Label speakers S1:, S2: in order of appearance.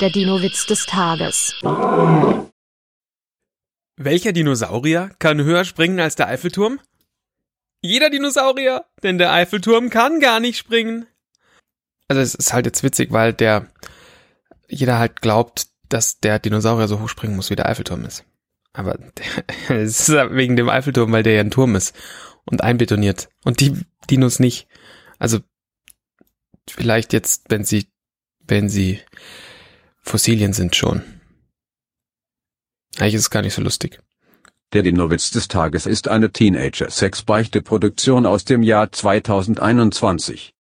S1: Der Dino-Witz des Tages.
S2: Welcher Dinosaurier kann höher springen als der Eiffelturm? Jeder Dinosaurier, denn der Eiffelturm kann gar nicht springen. Also es ist halt jetzt witzig, weil der jeder halt glaubt, dass der Dinosaurier so hoch springen muss, wie der Eiffelturm ist. Aber es ist wegen dem Eiffelturm, weil der ja ein Turm ist und einbetoniert und die Dinos nicht. Also vielleicht jetzt, wenn sie wenn sie Fossilien sind schon. Eigentlich ist es gar nicht so lustig.
S3: Der Dinowitz des Tages ist eine Teenager-Sex-Beichte-Produktion aus dem Jahr 2021.